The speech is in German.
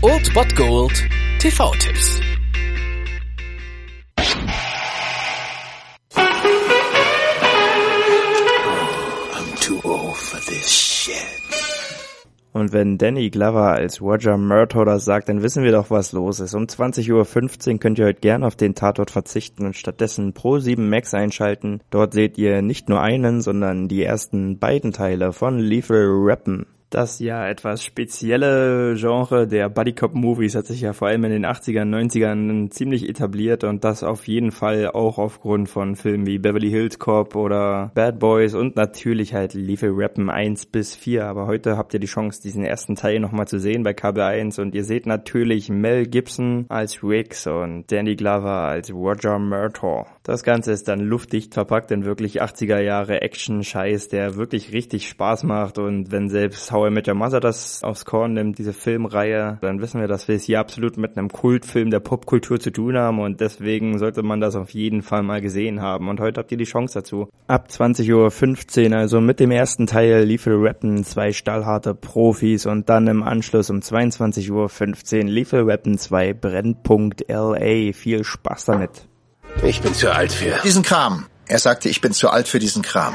Old Bot Gold TV-Tipps. Und wenn Danny Glover als Roger Murtaugh das sagt, dann wissen wir doch, was los ist. Um 20.15 Uhr könnt ihr heute gern auf den Tatort verzichten und stattdessen Pro 7 Max einschalten. Dort seht ihr nicht nur einen, sondern die ersten beiden Teile von Lethal Rappen. Das ja etwas spezielle Genre der Buddy Cop Movies hat sich ja vor allem in den 80ern, 90ern ziemlich etabliert und das auf jeden Fall auch aufgrund von Filmen wie Beverly Hills Cop oder Bad Boys und natürlich halt Lethal Rappen 1 bis 4. Aber heute habt ihr die Chance, diesen ersten Teil nochmal zu sehen bei KB1 und ihr seht natürlich Mel Gibson als Riggs und Danny Glover als Roger Murtaugh. Das Ganze ist dann luftdicht verpackt in wirklich 80er Jahre Action-Scheiß, der wirklich richtig Spaß macht und wenn selbst How I Met Your Mother das aufs Korn nimmt, diese Filmreihe, dann wissen wir, dass wir es hier absolut mit einem Kultfilm der Popkultur zu tun haben und deswegen sollte man das auf jeden Fall mal gesehen haben und heute habt ihr die Chance dazu. Ab 20.15 Uhr, also mit dem ersten Teil Lethal Weapon, zwei stallharte Profis und dann im Anschluss um 22.15 Uhr Lethal Weapon 2 Brennpunkt LA. Viel Spaß damit. Ich bin zu alt für diesen Kram. Er sagte, ich bin zu alt für diesen Kram.